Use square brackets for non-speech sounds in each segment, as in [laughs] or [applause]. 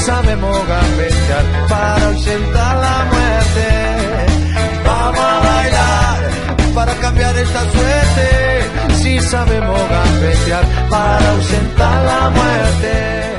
Sabemos gambetear para ausentar la muerte. Vamos a bailar para cambiar esta suerte. Si sabemos gambetear para ausentar la muerte.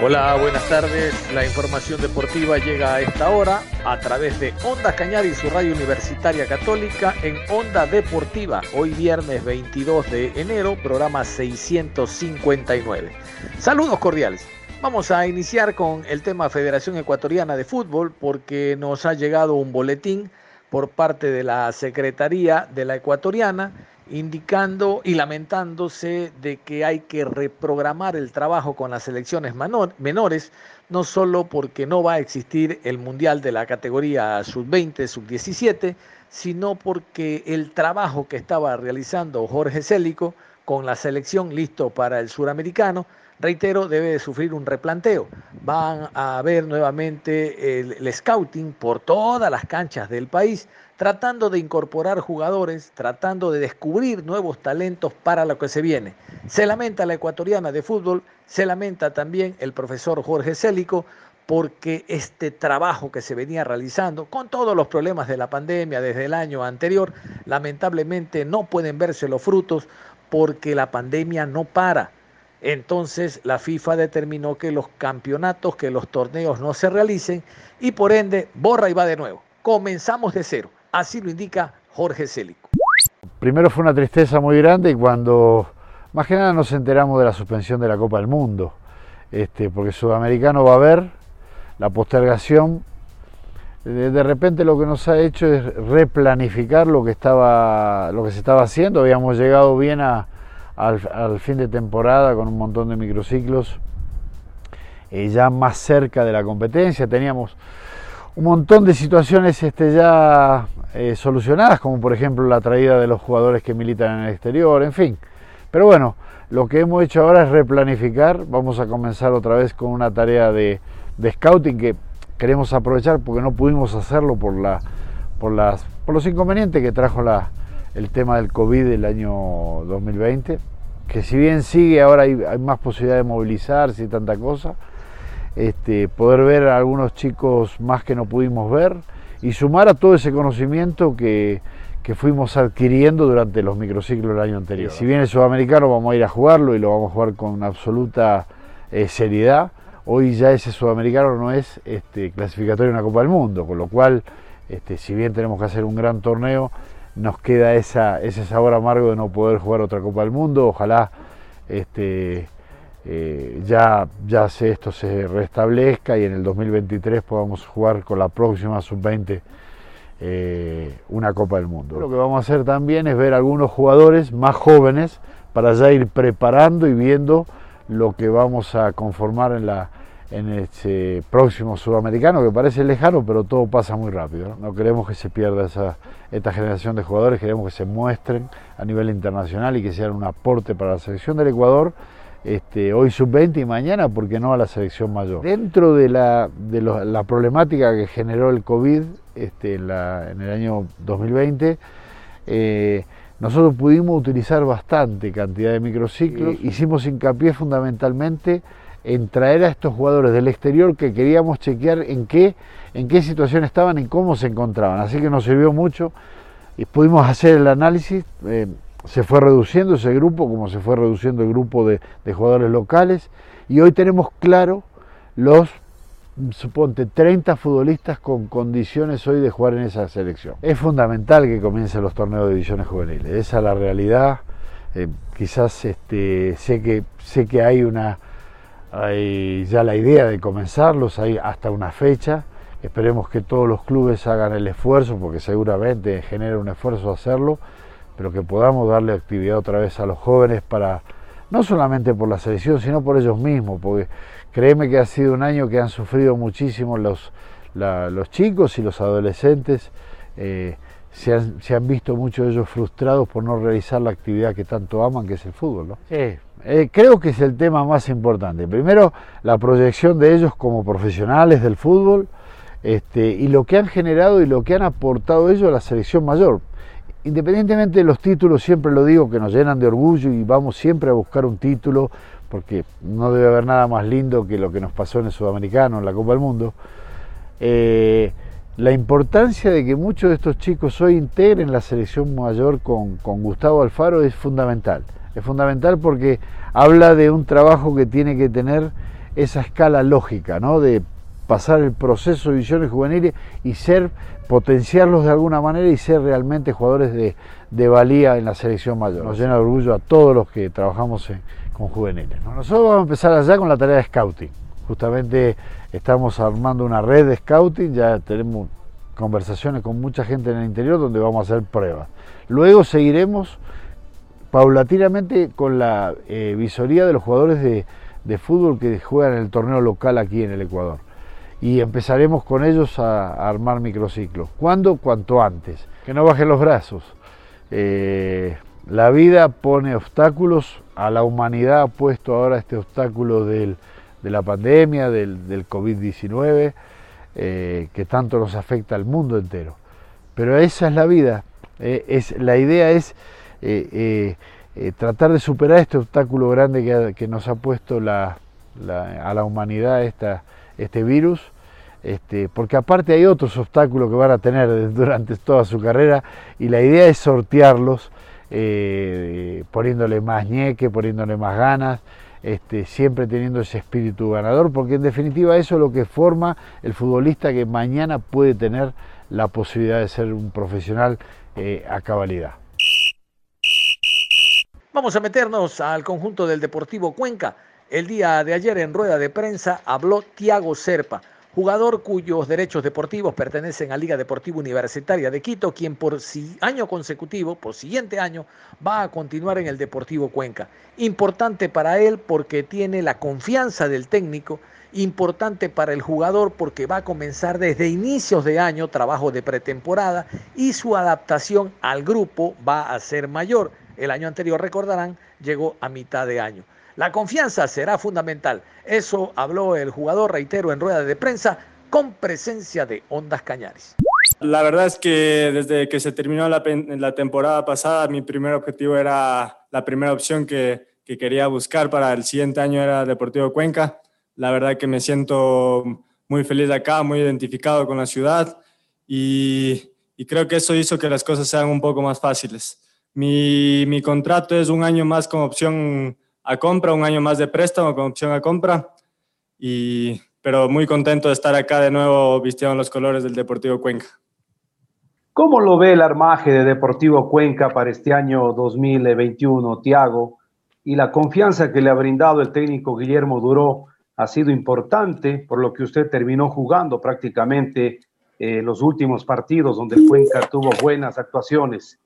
Hola, buenas tardes. La información deportiva llega a esta hora a través de Onda Cañar y su radio universitaria católica en Onda Deportiva. Hoy viernes 22 de enero, programa 659. Saludos cordiales. Vamos a iniciar con el tema Federación Ecuatoriana de Fútbol porque nos ha llegado un boletín por parte de la Secretaría de la Ecuatoriana indicando y lamentándose de que hay que reprogramar el trabajo con las selecciones menores, no solo porque no va a existir el Mundial de la categoría sub-20, sub-17, sino porque el trabajo que estaba realizando Jorge Célico con la selección listo para el suramericano reitero, debe sufrir un replanteo. Van a ver nuevamente el, scouting por todas las canchas del país, tratando de incorporar jugadores, tratando de descubrir nuevos talentos para lo que se viene. Se lamenta la ecuatoriana de fútbol, se lamenta también el profesor Jorge Célico, porque este trabajo que se venía realizando, con todos los problemas de la pandemia desde el año anterior, lamentablemente no pueden verse los frutos porque la pandemia no para. Entonces la FIFA determinó que los campeonatos, que los torneos no se realicen y por ende borra y va de nuevo. Comenzamos de cero. Así lo indica Jorge Célico. Primero fue una tristeza muy grande cuando más que nada nos enteramos de la suspensión de la Copa del Mundo, este, porque Sudamericano va a haber la postergación. De, repente lo que nos ha hecho es replanificar lo que, estaba, lo que se estaba haciendo. Habíamos llegado bien a, al, fin de temporada con un montón de microciclos eh, ya más cerca de la competencia. Teníamos un montón de situaciones este, ya eh, solucionadas, como por ejemplo la traída de los jugadores que militan en el exterior, en fin. Pero bueno, lo que hemos hecho ahora es replanificar. Vamos a comenzar otra vez con una tarea de, de scouting que queremos aprovechar porque no pudimos hacerlo por, la, por, las, por los inconvenientes que trajo la, el tema del COVID del año 2020, que si bien sigue, ahora hay, más posibilidad de movilizarse y tanta cosa, este, poder ver a algunos chicos más que no pudimos ver y sumar a todo ese conocimiento que, fuimos adquiriendo durante los microciclos del año anterior. Si bien el sudamericano vamos a ir a jugarlo y lo vamos a jugar con absoluta eh, seriedad, hoy ya ese sudamericano no es este, clasificatorio en la Copa del Mundo, con lo cual, este, si bien tenemos que hacer un gran torneo, nos queda esa, ese sabor amargo de no poder jugar otra Copa del Mundo. Ojalá este, eh, ya, ya esto se restablezca y en el 2023 podamos jugar con la próxima sub-20 eh, una Copa del Mundo. Lo que vamos a hacer también es ver algunos jugadores más jóvenes para ya ir preparando y viendo lo que vamos a conformar en la, en este próximo sudamericano que parece lejano, pero todo pasa muy rápido. No, queremos que se pierda esa, esta generación de jugadores, queremos que se muestren a nivel internacional y que sean un aporte para la selección del Ecuador. Este, hoy sub-20 y mañana, ¿por qué no a la selección mayor? Dentro de la, de la problemática que generó el COVID este, en, la, en, el año 2020, eh, nosotros pudimos utilizar bastante cantidad de microciclos, hicimos hincapié fundamentalmente en traer a estos jugadores del exterior que queríamos chequear en qué, en qué situación estaban y cómo se encontraban. Así que nos sirvió mucho y pudimos hacer el análisis. Eh, se fue reduciendo ese grupo, como se fue reduciendo el grupo de, jugadores locales, y hoy tenemos claro los, suponte, 30 futbolistas con condiciones hoy de jugar en esa selección. Es fundamental que comiencen los torneos de divisiones juveniles, esa es la realidad. Eh, quizás este, sé, que, sé que hay una hay ya la idea de comenzarlos, hay hasta una fecha, Esperemos que todos los clubes hagan el esfuerzo, porque seguramente genera un esfuerzo hacerlo, pero que podamos darle actividad otra vez a los jóvenes para, no solamente por la selección, sino por ellos mismos, porque créeme que ha sido un año que han sufrido muchísimo los, los chicos y los adolescentes. Eh, se han, visto muchos de ellos frustrados por no realizar la actividad que tanto aman, que es el fútbol. ¿no? Eh, creo que es el tema más importante. Primero, la proyección de ellos como profesionales del fútbol este, y lo que han generado y lo que han aportado ellos a la selección mayor. Independientemente de los títulos, siempre lo digo, que nos llenan de orgullo y vamos siempre a buscar un título, porque no debe haber nada más lindo que lo que nos pasó en el Sudamericano, en la Copa del Mundo. Eh, la importancia de que muchos de estos chicos hoy integren la selección mayor con, con, Gustavo Alfaro es fundamental. Es fundamental porque habla de un trabajo que tiene que tener esa escala lógica, ¿no? de pasar el proceso de divisiones juveniles y ser, potenciarlos de alguna manera y ser realmente jugadores de, de valía en la selección mayor. Nos llena de orgullo a todos los que trabajamos con juveniles. Nosotros vamos a empezar allá con la tarea de scouting. Justamente Estamos armando una red de scouting, ya tenemos conversaciones con mucha gente en el interior donde vamos a hacer pruebas. Luego seguiremos paulatinamente con la eh, visoría de los jugadores de, fútbol que juegan en el torneo local aquí en el Ecuador. Y empezaremos con ellos a, armar microciclos. ¿Cuándo? Cuanto antes. Que no bajen los brazos. Eh, la vida pone obstáculos, a la humanidad ha puesto ahora este obstáculo de la pandemia, del, COVID-19, eh, que tanto nos afecta al mundo entero. Pero esa es la vida. Es, la idea es eh, tratar de superar este obstáculo grande que, nos ha puesto a la humanidad este virus. Este, porque aparte hay otros obstáculos que van a tener [laughs] durante toda su carrera y la idea es sortearlos poniéndole más ñeque, poniéndole más ganas, este, siempre teniendo ese espíritu ganador, porque en definitiva eso es lo que forma el futbolista que mañana puede tener la posibilidad de ser un profesional eh, a cabalidad. Vamos a meternos al conjunto del Deportivo Cuenca. El día de ayer en rueda de prensa habló Tiago Serpa jugador cuyos derechos deportivos pertenecen a Liga Deportiva Universitaria de Quito, quien por año consecutivo, por siguiente año, va a continuar en el Deportivo Cuenca. Importante para él porque tiene la confianza del técnico, importante para el jugador porque va a comenzar desde inicios de año trabajo de pretemporada y su adaptación al grupo va a ser mayor. El año anterior, recordarán, llegó a mitad de año. La confianza será fundamental. Eso habló el jugador, reitero, en rueda de prensa con presencia de Ondas Cañaris. La verdad es que desde que se terminó la, temporada pasada, mi primer objetivo era la primera opción que, que, quería buscar para el siguiente año era Deportivo Cuenca. La verdad que me siento muy feliz acá, muy identificado con la ciudad y, y creo que eso hizo que las cosas sean un poco más fáciles. Mi, mi contrato es un año más como opción a compra, un año más de préstamo con opción a compra. Y, pero muy contento de estar acá de nuevo vistiendo los colores del Deportivo Cuenca. ¿Cómo lo ve el armaje de Deportivo Cuenca para este año 2021, Tiago? Y la confianza que le ha brindado el técnico Guillermo Duró ha sido importante, por lo que usted terminó jugando prácticamente eh, los últimos partidos donde Cuenca tuvo buenas actuaciones.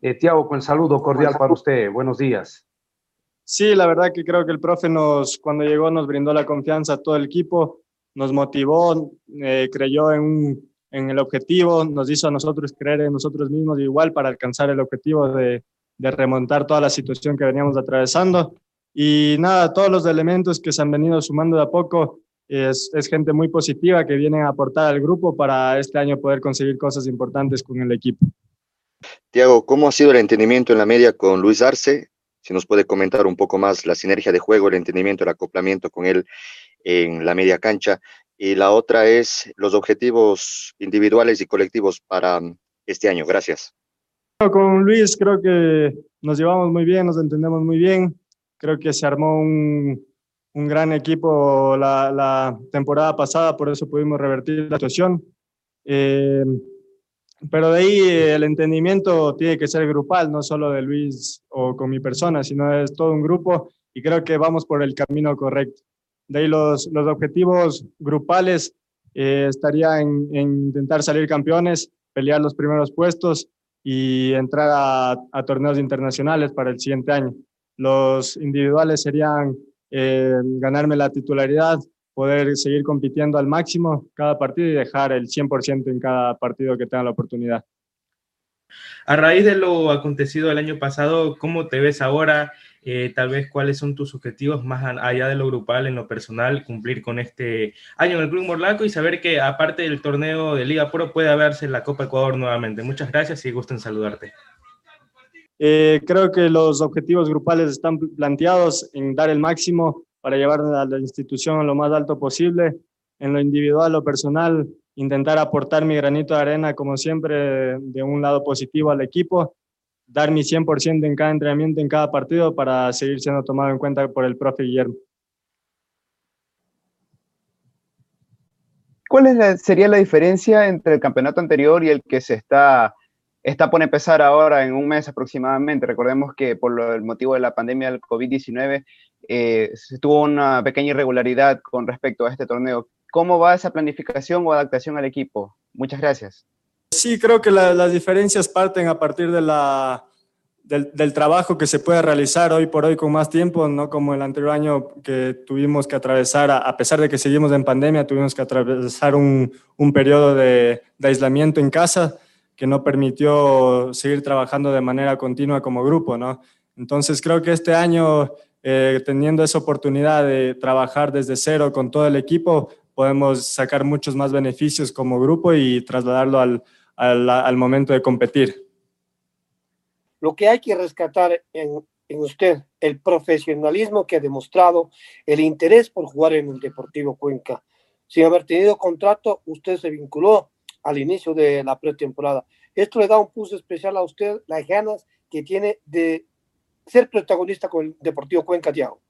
Eh, Tiago, con el saludo cordial para usted. Buenos días. Sí, la verdad que creo que el profe nos, cuando llegó nos brindó la confianza a todo el equipo, nos motivó, eh, creyó en, en, el objetivo, nos hizo a nosotros creer en nosotros mismos igual para alcanzar el objetivo de, de remontar toda la situación que veníamos atravesando. Y nada, todos los elementos que se han venido sumando de a poco, es, es, gente muy positiva que viene a aportar al grupo para este año poder conseguir cosas importantes con el equipo. Tiago, ¿cómo ha sido el entendimiento en la media con Luis Arce? si nos puede comentar un poco más la sinergia de juego, el entendimiento, el acoplamiento con él en la media cancha. Y la otra es los objetivos individuales y colectivos para mm, este año. Gracias. Con Luis creo que nos llevamos muy bien, nos entendemos muy bien. Creo que se armó un, un gran equipo la, temporada pasada, por eso pudimos revertir la situación. Eh, pero de ahí el entendimiento tiene que ser grupal, no solo de Luis o con mi persona, sino es todo un grupo y creo que vamos por el camino correcto. De ahí los, los objetivos grupales eh, estaría en, intentar salir campeones, pelear los primeros puestos y entrar a, torneos internacionales para el siguiente año. Los individuales serían eh, ganarme la titularidad, poder seguir compitiendo al máximo cada partido y dejar el 100% en cada partido que tenga la oportunidad. A raíz de lo acontecido el año pasado, ¿cómo te ves ahora? Eh, tal vez cuáles son tus objetivos más allá de lo grupal, en lo personal, cumplir con este año en el Club Morlaco y saber que aparte del torneo de Liga Pro puede haberse la Copa Ecuador nuevamente. Muchas gracias y gusto en saludarte. Eh, creo que los objetivos grupales están planteados en dar el máximo para llevar a la institución lo más alto posible. En lo individual, lo personal, intentar aportar mi granito de arena, como siempre, de un lado positivo al equipo, dar mi 100% en cada entrenamiento, en cada partido, para seguir siendo tomado en cuenta por el profe Guillermo. ¿Cuál sería la diferencia entre el campeonato anterior y el que se está, está por empezar ahora en un mes aproximadamente? Recordemos que por el motivo de la pandemia del COVID-19 eh, tuvo una pequeña irregularidad con respecto a este torneo. ¿Cómo va esa planificación o adaptación al equipo? Muchas gracias. Sí, creo que las diferencias parten a partir de la, del, trabajo que se puede realizar hoy por hoy con más tiempo, no como el anterior año que tuvimos que atravesar, a, pesar de que seguimos en pandemia, tuvimos que atravesar un, un periodo de, de, aislamiento en casa que no permitió seguir trabajando de manera continua como grupo, ¿no? Entonces creo que este año, eh, teniendo esa oportunidad de trabajar desde cero con todo el equipo, podemos sacar muchos más beneficios como grupo y trasladarlo al, al, al momento de competir. Lo que hay que rescatar en, en usted, el profesionalismo que ha demostrado, el interés por jugar en el Deportivo Cuenca. Sin haber tenido contrato, usted se vinculó al inicio de la pretemporada. Esto le da un pulso especial a usted, las ganas que tiene de ser protagonista con el Deportivo Cuenca, Tiago.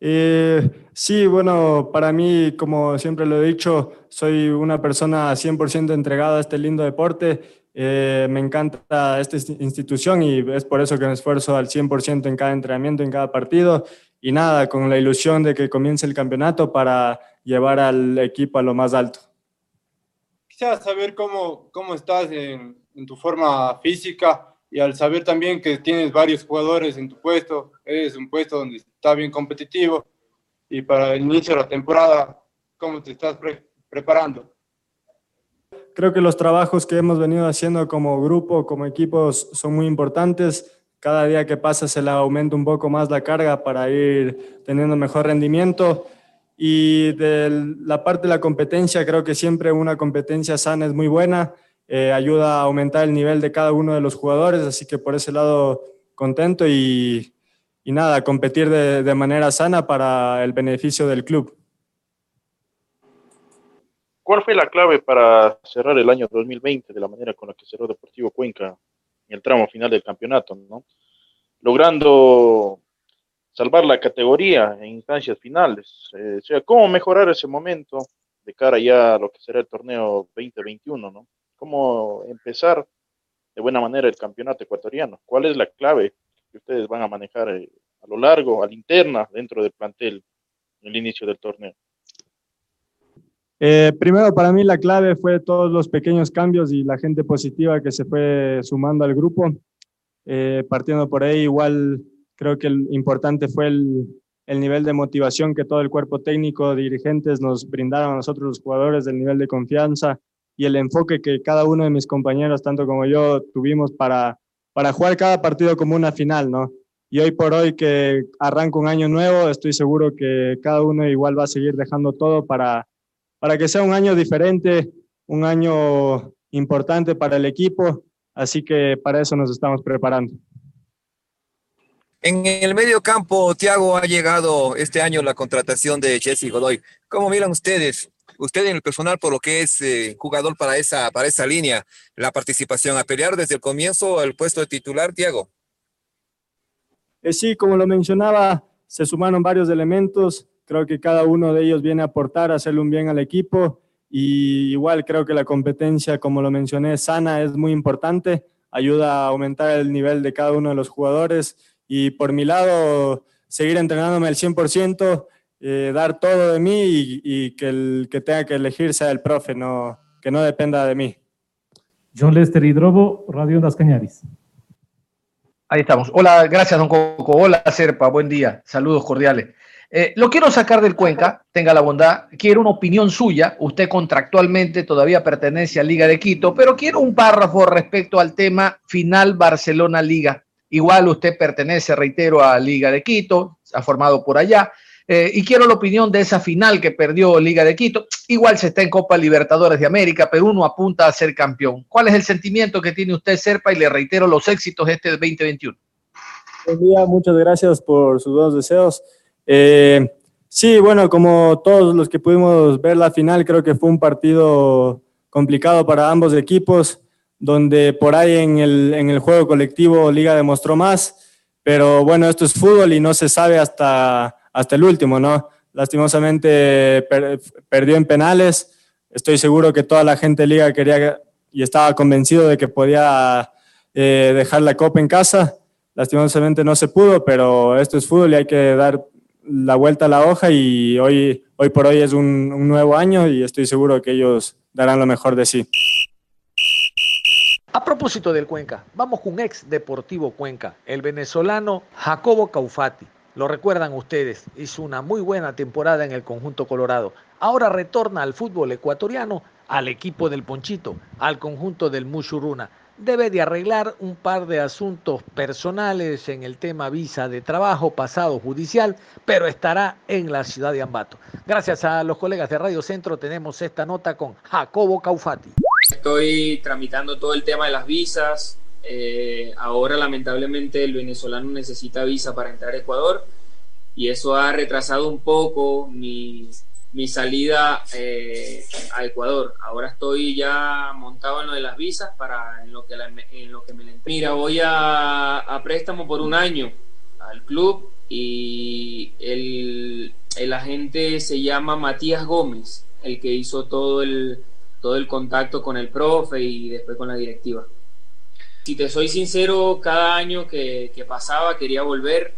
Eh, sí, bueno, para mí, como siempre lo he dicho, soy una persona 100% entregada a este lindo deporte. Eh, me encanta esta institución y es por eso que me esfuerzo al 100% en cada entrenamiento, en cada partido. Y nada, con la ilusión de que comience el campeonato para llevar al equipo a lo más alto. Quisiera saber cómo, cómo estás en, en tu forma física y al saber también que tienes varios jugadores en tu puesto, es un puesto donde está bien competitivo y para el inicio de la temporada, ¿cómo te estás preparando? Creo que los trabajos que hemos venido haciendo como grupo, como equipos, son muy importantes. Cada día que pasa se le aumenta un poco más la carga para ir teniendo mejor rendimiento. Y de la parte de la competencia, creo que siempre una competencia sana es muy buena eh, ayuda a aumentar el nivel de cada uno de los jugadores, así que por ese lado contento y, y nada, competir de, de, manera sana para el beneficio del club. ¿Cuál fue la clave para cerrar el año 2020 de la manera con la que cerró Deportivo Cuenca en el tramo final del campeonato? ¿no? Logrando salvar la categoría en instancias finales. Eh, o sea, ¿cómo mejorar ese momento de cara ya a lo que será el torneo 2021? ¿no? Cómo empezar de buena manera el campeonato ecuatoriano. ¿Cuál es la clave que ustedes van a manejar eh, a lo largo, a la interna, dentro del plantel, en el inicio del torneo? Eh, primero, para mí la clave fue todos los pequeños cambios y la gente positiva que se fue sumando al grupo. Eh, partiendo por ahí, igual creo que el importante fue el, el, nivel de motivación que todo el cuerpo técnico, dirigentes nos brindaron a nosotros los jugadores, del nivel de confianza, y el enfoque que cada uno de mis compañeros, tanto como yo, tuvimos para, para jugar cada partido como una final, ¿no? Y hoy por hoy que arranca un año nuevo, estoy seguro que cada uno igual va a seguir dejando todo para, para que sea un año diferente, un año importante para el equipo, así que para eso nos estamos preparando. En el medio campo, Tiago, ha llegado este año la contratación de Jesse Godoy. ¿Cómo miran ustedes usted en el personal por lo que es eh, jugador para esa, para esa línea, la participación a pelear desde el comienzo el puesto de titular, Diego. Eh, sí, como lo mencionaba, se sumaron varios elementos. Creo que cada uno de ellos viene a aportar, a hacerle un bien al equipo. Y igual creo que la competencia, como lo mencioné, sana es muy importante. Ayuda a aumentar el nivel de cada uno de los jugadores. Y por mi lado, seguir entrenándome al 100%, eh, dar todo de mí y, que el que tenga que elegir sea el profe, no, que no dependa de mí. John Lester Hidrobo, Radio Ondas Cañaris. Ahí estamos. Hola, gracias, don Coco. Hola, Serpa, buen día. Saludos cordiales. Eh, lo quiero sacar del Cuenca, tenga la bondad. Quiero una opinión suya. Usted contractualmente todavía pertenece a Liga de Quito, pero quiero un párrafo respecto al tema final Barcelona-Liga. Igual usted pertenece, reitero, a Liga de Quito, ha formado por allá. Eh, y quiero la opinión de esa final que perdió Liga de Quito. Igual se está en Copa Libertadores de América, pero uno apunta a ser campeón. ¿Cuál es el sentimiento que tiene usted, Serpa? Y le reitero los éxitos este 2021. Buen día, muchas gracias por sus buenos deseos. Eh, sí, bueno, como todos los que pudimos ver la final, creo que fue un partido complicado para ambos equipos, donde por ahí en el, en el juego colectivo Liga demostró más, pero bueno, esto es fútbol y no se sabe hasta hasta el último, ¿no? Lastimosamente perdió en penales. Estoy seguro que toda la gente de liga quería y estaba convencido de que podía eh, dejar la copa en casa. Lastimosamente no se pudo, pero esto es fútbol y hay que dar la vuelta a la hoja y hoy, hoy por hoy es un, un nuevo año y estoy seguro que ellos darán lo mejor de sí. A propósito del Cuenca, vamos con un ex Deportivo Cuenca, el venezolano Jacobo Caufati. Lo recuerdan ustedes, hizo una muy buena temporada en el conjunto colorado. Ahora retorna al fútbol ecuatoriano, al equipo del Ponchito, al conjunto del Mushuruna. Debe de arreglar un par de asuntos personales en el tema visa de trabajo, pasado judicial, pero estará en la ciudad de Ambato. Gracias a los colegas de Radio Centro tenemos esta nota con Jacobo Caufati. Estoy tramitando todo el tema de las visas, eh, ahora lamentablemente el venezolano necesita visa para entrar a Ecuador y eso ha retrasado un poco mi, mi salida eh, a Ecuador. Ahora estoy ya montado en lo de las visas para en lo que, en lo que me Mira, voy a, a, préstamo por un año al club y el, el agente se llama Matías Gómez, el que hizo todo el, todo el contacto con el profe y después con la directiva. Si te soy sincero, cada año que, pasaba quería volver.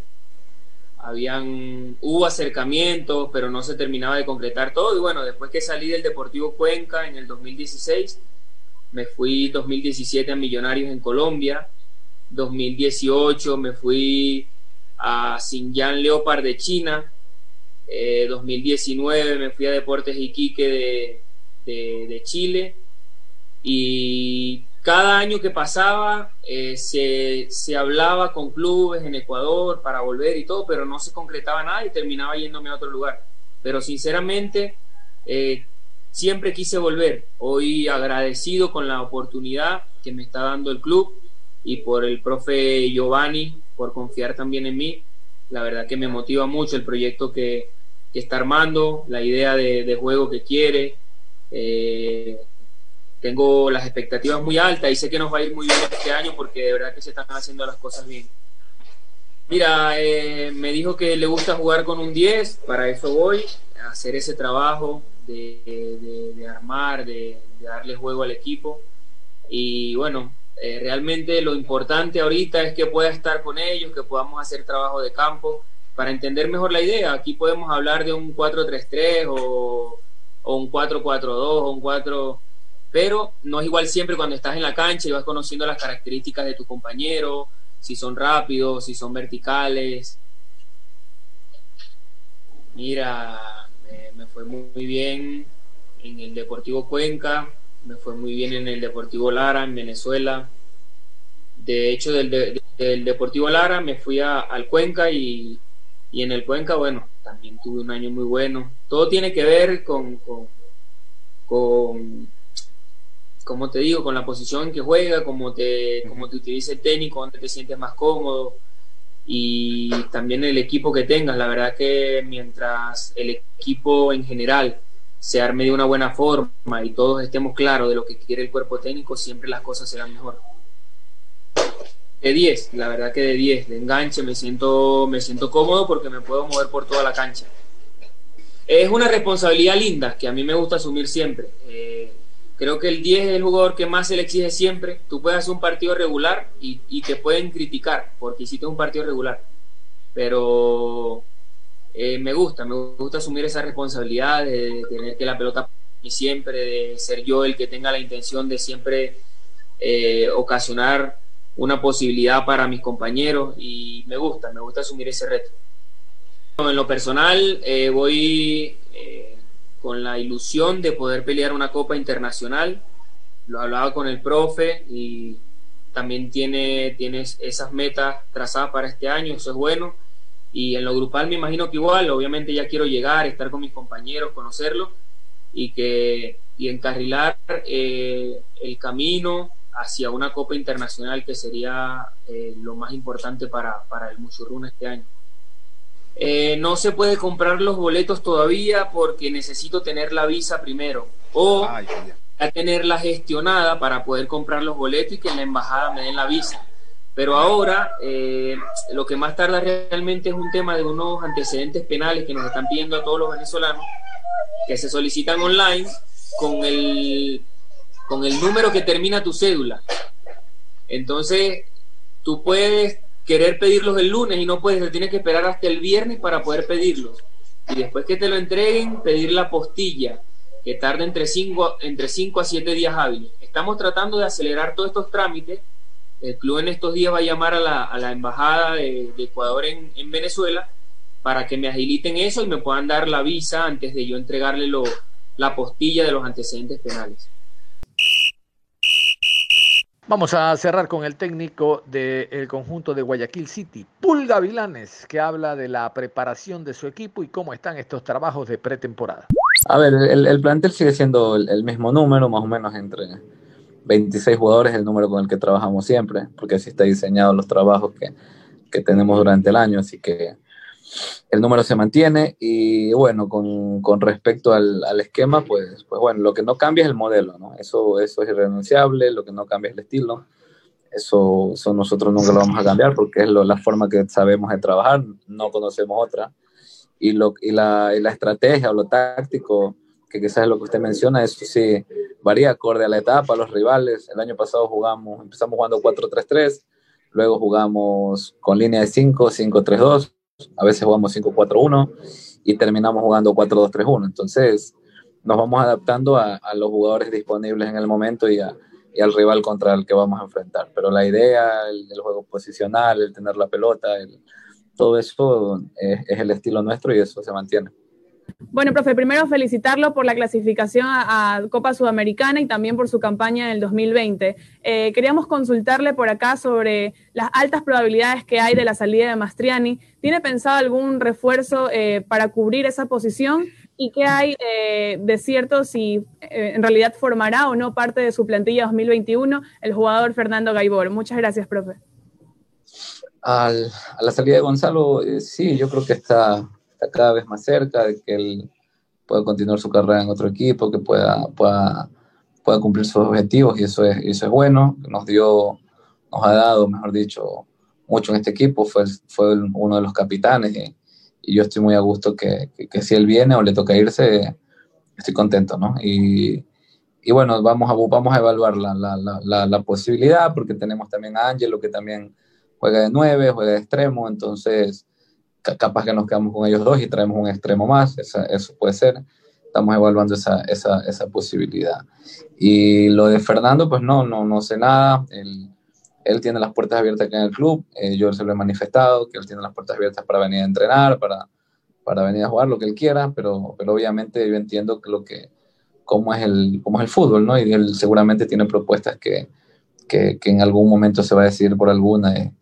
Habían, hubo acercamientos, pero no se terminaba de concretar todo. Y bueno, después que salí del Deportivo Cuenca en el 2016, me fui 2017 a Millonarios en Colombia. 2018 me fui a Xinjiang Leopard de China. 2019 eh, me fui a Deportes Iquique de, de Chile. Y cada año que pasaba eh, se, hablaba con clubes en Ecuador para volver y todo, pero no se concretaba nada y terminaba yéndome a otro lugar. Pero sinceramente, eh, siempre quise volver. Hoy agradecido con la oportunidad que me está dando el club y por el profe Giovanni, por confiar también en mí. La verdad que me motiva mucho el proyecto que, está armando, la idea de, juego que quiere. Eh, tengo las expectativas muy altas y sé que nos va a ir muy bien este año porque de verdad que se están haciendo las cosas bien. Mira, eh, me dijo que le gusta jugar con un 10, para eso voy, a hacer ese trabajo de, armar, de, darle juego al equipo. Y bueno, eh, realmente lo importante ahorita es que pueda estar con ellos, que podamos hacer trabajo de campo para entender mejor la idea. Aquí podemos hablar de un 4-3-3 o, o un 4-4-2 o un 4 pero no es igual siempre cuando estás en la cancha y vas conociendo las características de tu compañero, si son rápidos, si son verticales. Mira, me, fue muy bien en el Deportivo Cuenca, me fue muy bien en el Deportivo Lara, en Venezuela. De hecho, del, Deportivo Lara me fui al Cuenca y, en el Cuenca, bueno, también tuve un año muy bueno. Todo tiene que ver con como te digo, con la posición en que juega, como te, como te utiliza el técnico, donde te sientes más cómodo y también el equipo que tengas. La verdad que mientras el equipo en general se arme de una buena forma y todos estemos claros de lo que quiere el cuerpo técnico, siempre las cosas serán mejor. De 10, la verdad que de 10, de enganche me siento, me siento cómodo porque me puedo mover por toda la cancha. Es una responsabilidad linda que a mí me gusta asumir siempre. Eh, Creo que el 10 es el jugador que más se le exige siempre. Tú puedes hacer un partido regular y, te pueden criticar porque hiciste un partido regular. Pero eh, me gusta, me gusta asumir esa responsabilidad de tener que la pelota y siempre, de ser yo el que tenga la intención de siempre eh, ocasionar una posibilidad para mis compañeros y me gusta, me gusta asumir ese reto. En lo personal eh, voy con la ilusión de poder pelear una copa internacional, lo hablaba con el profe y también tiene, tiene esas metas trazadas para este año, eso es bueno y en lo grupal me imagino que igual, obviamente ya quiero llegar, estar con mis compañeros, conocerlos y que y encarrilar eh, el camino hacia una Copa Internacional que sería eh, lo más importante para, para el Muchurrún este año. Eh, no se puede comprar los boletos todavía porque necesito tener la visa primero o ya tenerla gestionada para poder comprar los boletos y que en la embajada me den la visa. Pero ahora eh, lo que más tarda realmente es un tema de unos antecedentes penales que nos están pidiendo a todos los venezolanos, que se solicitan online con el, con el número que termina tu cédula. Entonces, tú puedes querer pedirlos el lunes y no puedes, tienes que esperar hasta el viernes para poder pedirlos. Y después que te lo entreguen, pedir la postilla, que tarda entre 5 entre cinco a 7 días hábiles. Estamos tratando de acelerar todos estos trámites el club en estos días va a llamar a la, embajada de, Ecuador en, en, Venezuela para que me agiliten eso y me puedan dar la visa antes de yo entregarle la postilla de los antecedentes penales. Vamos a cerrar con el técnico del conjunto de Guayaquil City, Pulga Vilanes, que habla de la preparación de su equipo y cómo están estos trabajos de pretemporada. A ver, el, el plantel sigue siendo el, el, mismo número, más o menos entre 26 jugadores es el número con el que trabajamos siempre, porque así está diseñado los trabajos que, que tenemos durante el año, así que el número se mantiene y bueno, con, con respecto al, al, esquema, pues, pues bueno, lo que no cambia es el modelo, ¿no? Eso, eso es irrenunciable, lo que no cambia es el estilo, eso, eso nosotros nunca lo vamos a cambiar porque es lo, la forma que sabemos de trabajar, no conocemos otra. Y, lo, y, la, y la estrategia o lo táctico, que quizás es lo que usted menciona, eso sí varía acorde a la etapa, a los rivales. El año pasado jugamos, empezamos jugando 4-3-3, luego jugamos con línea de 5, 5-3-2, a veces jugamos 5-4-1 y terminamos jugando 4-2-3-1. Entonces nos vamos adaptando a, los jugadores disponibles en el momento y, a, y, al rival contra el que vamos a enfrentar. Pero la idea, el, juego posicional, el tener la pelota, el, todo eso es, es el estilo nuestro y eso se mantiene. Bueno, profe, primero felicitarlo por la clasificación a, a, Copa Sudamericana y también por su campaña en el 2020. Eh, queríamos consultarle por acá sobre las altas probabilidades que hay de la salida de Mastriani. ¿Tiene pensado algún refuerzo eh, para cubrir esa posición? ¿Y qué hay eh, de cierto si eh, en realidad formará o no parte de su plantilla 2021 el jugador Fernando Gaibor? Muchas gracias, profe. Al, a la salida de Gonzalo, eh, sí, yo creo que está está cada vez más cerca de que él pueda continuar su carrera en otro equipo, que pueda, pueda, pueda cumplir sus objetivos y eso es, eso es bueno. Nos dio, nos ha dado, mejor dicho, mucho en este equipo, fue, fue uno de los capitanes y, yo estoy muy a gusto que, que, si él viene o le toca irse, estoy contento, ¿no? Y, y bueno, vamos a, vamos a evaluar la, la, la, la, posibilidad porque tenemos también a Ángelo que también juega de nueve, juega de extremo, entonces capaz que nos quedamos con ellos dos y traemos un extremo más, eso puede ser. Estamos evaluando esa, esa, esa, posibilidad. Y lo de Fernando, pues no, no, no sé nada. Él, él tiene las puertas abiertas aquí en el club. Eh, yo se lo he manifestado, que él tiene las puertas abiertas para venir a entrenar, para, para venir a jugar lo que él quiera, pero, pero obviamente yo entiendo que lo que, cómo es el, cómo es el fútbol, ¿no? Y él seguramente tiene propuestas que, que, que en algún momento se va a decidir por alguna. Eh,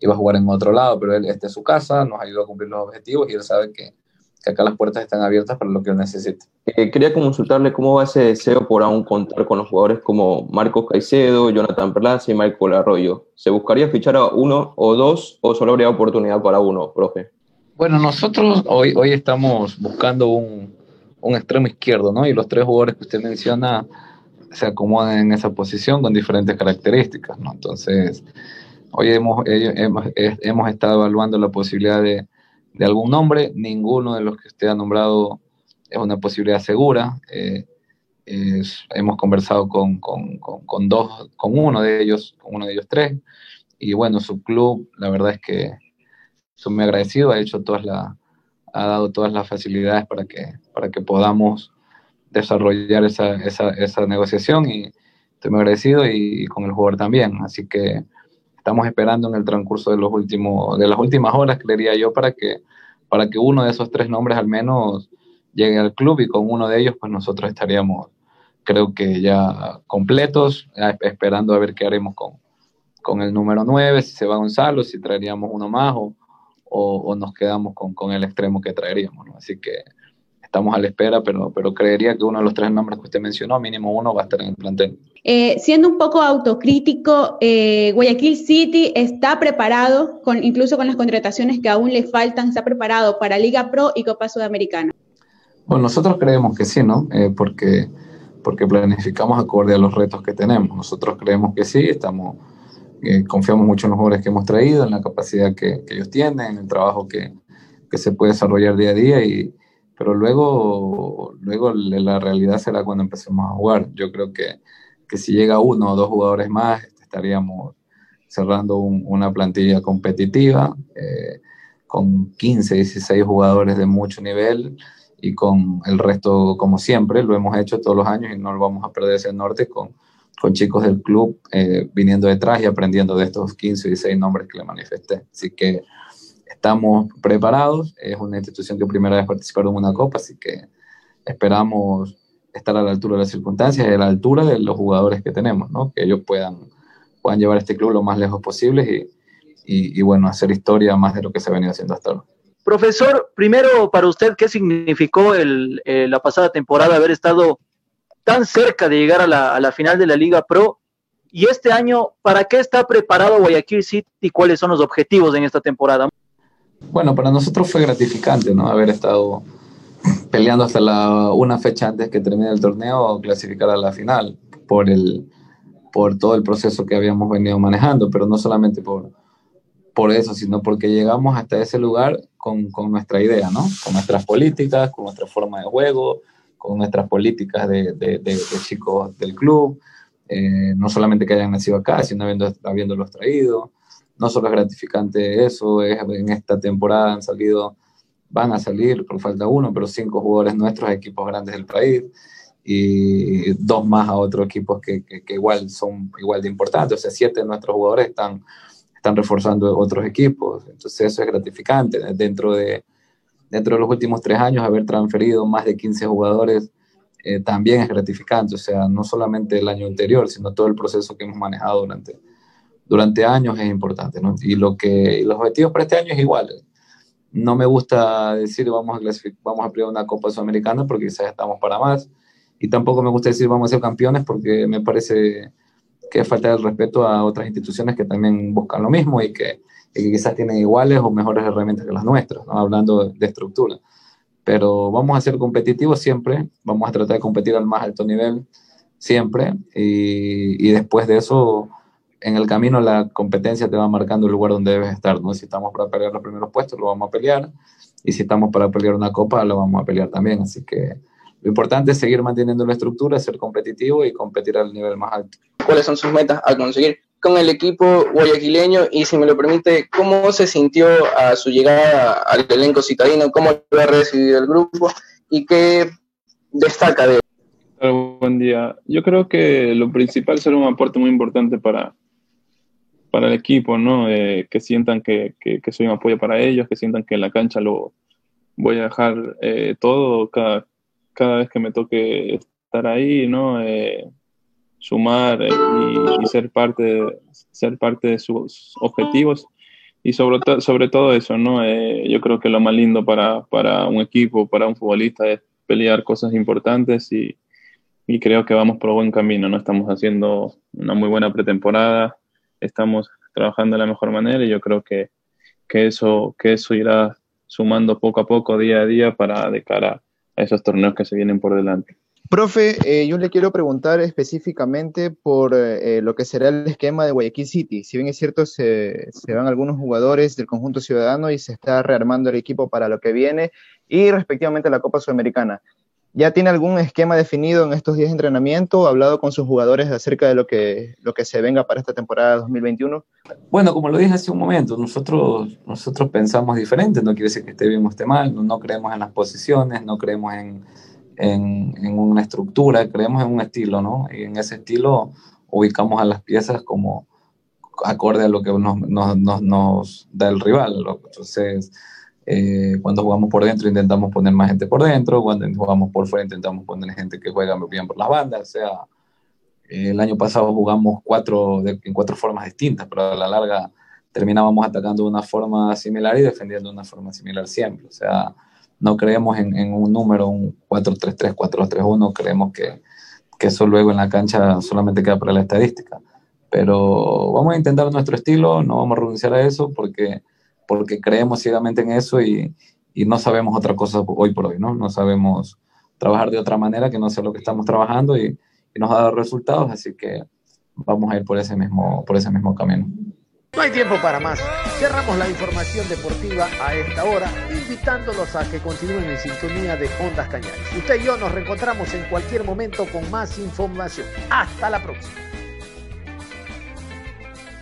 iba a jugar en otro lado, pero él, esta es su casa, nos ayuda a cumplir los objetivos y él sabe que, que acá las puertas están abiertas para lo que él necesite. Eh, quería consultarle cómo va ese deseo por aún contar con los jugadores como Marcos Caicedo, Jonathan Perlaza y Michael Arroyo. ¿Se buscaría fichar a uno o dos o solo habría oportunidad para uno, profe? Bueno, nosotros hoy, hoy estamos buscando un, un extremo izquierdo, ¿no? Y los tres jugadores que usted menciona se acomodan en esa posición con diferentes características, ¿no? Entonces, Hoy hemos, hemos, hemos estado evaluando la posibilidad de, de, algún nombre. Ninguno de los que usted ha nombrado es una posibilidad segura. Eh, hemos conversado con, con, con, dos, con uno de ellos, con uno de ellos tres. Y bueno, su club, la verdad es que son muy agradecidos, ha hecho todas las ha dado todas las facilidades para que, para que podamos desarrollar esa, esa, esa negociación y estoy muy agradecido y, con el jugador también. Así que estamos esperando en el transcurso de, los últimos, de las últimas horas, creería yo, para que, para que uno de esos tres nombres al menos llegue al club y con uno de ellos pues nosotros estaríamos creo que ya completos, esperando a ver qué haremos con, con el número 9, si se va Gonzalo, si traeríamos uno más o, o, nos quedamos con, con, el extremo que traeríamos. ¿no? Así que estamos a la espera, pero, pero creería que uno de los tres nombres que usted mencionó, mínimo uno, va a estar en el plantel. Eh, siendo un poco autocrítico, eh, Guayaquil City está preparado, con, incluso con las contrataciones que aún le faltan, está preparado para Liga Pro y Copa Sudamericana. Bueno, nosotros creemos que sí, ¿no? Eh, porque, porque planificamos acorde a los retos que tenemos. Nosotros creemos que sí, estamos, eh, confiamos mucho en los jugadores que hemos traído, en la capacidad que, que ellos tienen, en el trabajo que, que, se puede desarrollar día a día, y, pero luego, luego la realidad será cuando empecemos a jugar. Yo creo que, que si llega uno o dos jugadores más, estaríamos cerrando una plantilla competitiva eh, con 15, 16 jugadores de mucho nivel y con el resto, como siempre, lo hemos hecho todos los años y no lo vamos a perder ese norte con, con chicos del club eh, viniendo detrás y aprendiendo de estos 15 y 16 nombres que le manifesté. Así que estamos preparados, es una institución que primera vez participaron en una copa, así que esperamos estar a la altura de las circunstancias y a la altura de los jugadores que tenemos, ¿no? que ellos puedan, puedan llevar este club lo más lejos posible y, y, bueno, hacer historia más de lo que se ha venido haciendo hasta ahora. Profesor, primero para usted, ¿qué significó el, eh, la pasada temporada haber estado tan cerca de llegar a la, a la, final de la Liga Pro? Y este año, ¿para qué está preparado Guayaquil City y cuáles son los objetivos en esta temporada? Bueno, para nosotros fue gratificante, ¿no? Haber estado peleando hasta la, una fecha antes que termine el torneo, clasificar a la final por, el, por todo el proceso que habíamos venido manejando, pero no solamente por, por eso, sino porque llegamos hasta ese lugar con, con, nuestra idea, ¿no? Con nuestras políticas, con nuestra forma de juego, con nuestras políticas de, de, chicos del club, eh, no solamente que hayan nacido acá, sino habiendo, habiéndolos traído. No solo es gratificante eso, es, en esta temporada han salido, van a salir, por falta uno, pero cinco jugadores nuestros, equipos grandes del país, y dos más a otros equipos que, que, igual son igual de importantes, o sea, siete de nuestros jugadores están están reforzando otros equipos. Entonces eso es gratificante. Dentro de, dentro de los últimos tres años, haber transferido más de 15 jugadores eh, también es gratificante. O sea, no solamente el año anterior, sino todo el proceso que hemos manejado durante, durante años es importante. ¿no? Y, lo que, los objetivos para este año es igual. No me gusta decir vamos a, vamos a pelear una Copa Sudamericana porque quizás estamos para más. Y tampoco me gusta decir vamos a ser campeones porque me parece que falta el respeto a otras instituciones que también buscan lo mismo y que, y que quizás tienen iguales o mejores herramientas que las nuestras, ¿no? hablando de, estructura. Pero vamos a ser competitivos siempre, vamos a tratar de competir al más alto nivel siempre y, y después de eso, en el camino la competencia te va marcando el lugar donde debes estar, ¿no? Si estamos para pelear los primeros puestos, lo vamos a pelear y si estamos para pelear una copa, lo vamos a pelear también, así que lo importante es seguir manteniendo la estructura, ser competitivo y competir al nivel más alto. ¿Cuáles son sus metas a conseguir con el equipo guayaquileño? Y si me lo permite, ¿cómo se sintió a su llegada al elenco citadino? ¿Cómo lo ha recibido el grupo? ¿Y qué destaca de él? Buen día. Yo creo que lo principal será un aporte muy importante para, para el equipo, ¿no? Eh, que sientan que, que, soy un apoyo para ellos, que sientan que en la cancha lo voy a dejar eh, todo cada, cada vez que me toque estar ahí, ¿no? Eh, sumar eh, y, ser parte de, ser parte de sus objetivos y sobre, sobre todo eso, ¿no? Yo creo que lo más lindo para, para un equipo, para un futbolista es pelear cosas importantes y, y creo que vamos por buen camino, ¿no? Estamos haciendo una muy buena pretemporada, estamos trabajando de la mejor manera y yo creo que, que, eso, que eso irá sumando poco a poco, día a día, para de cara a esos torneos que se vienen por delante. Profe, eh, yo le quiero preguntar específicamente por eh, lo que será el esquema de Guayaquil City. Si bien es cierto, se, se, van algunos jugadores del conjunto ciudadano y se está rearmando el equipo para lo que viene y respectivamente la Copa Sudamericana. ¿Ya tiene algún esquema definido en estos días de entrenamiento? ¿Ha hablado con sus jugadores acerca de lo que, lo que se venga para esta temporada 2021? Bueno, como lo dije hace un momento, nosotros, nosotros pensamos diferente, no quiere decir que esté bien o esté mal, no, creemos en las posiciones, no creemos en, en, en, una estructura, creemos en un estilo, ¿no? Y en ese estilo ubicamos a las piezas como acorde a lo que nos, nos, nos, nos da el rival. Entonces, eh, cuando jugamos por dentro intentamos poner más gente por dentro, cuando jugamos por fuera intentamos poner gente que juega bien por las bandas, o sea, el año pasado jugamos cuatro, en cuatro formas distintas, pero a la larga terminábamos atacando de una forma similar y defendiendo de una forma similar siempre, o sea, no creemos en, en un número, un 4-3-3, 4-3-1, creemos que, que eso luego en la cancha solamente queda para la estadística, pero vamos a intentar nuestro estilo, no vamos a renunciar a eso porque porque creemos ciegamente en eso y, y, no sabemos otra cosa hoy por hoy, ¿no? No sabemos trabajar de otra manera que no sea lo que estamos trabajando y, y nos ha dado resultados, así que vamos a ir por ese mismo, por ese mismo camino. No hay tiempo para más. Cerramos la información deportiva a esta hora, invitándolos a que continúen en sintonía de Ondas Cañares. Usted y yo nos reencontramos en cualquier momento con más información. Hasta la próxima.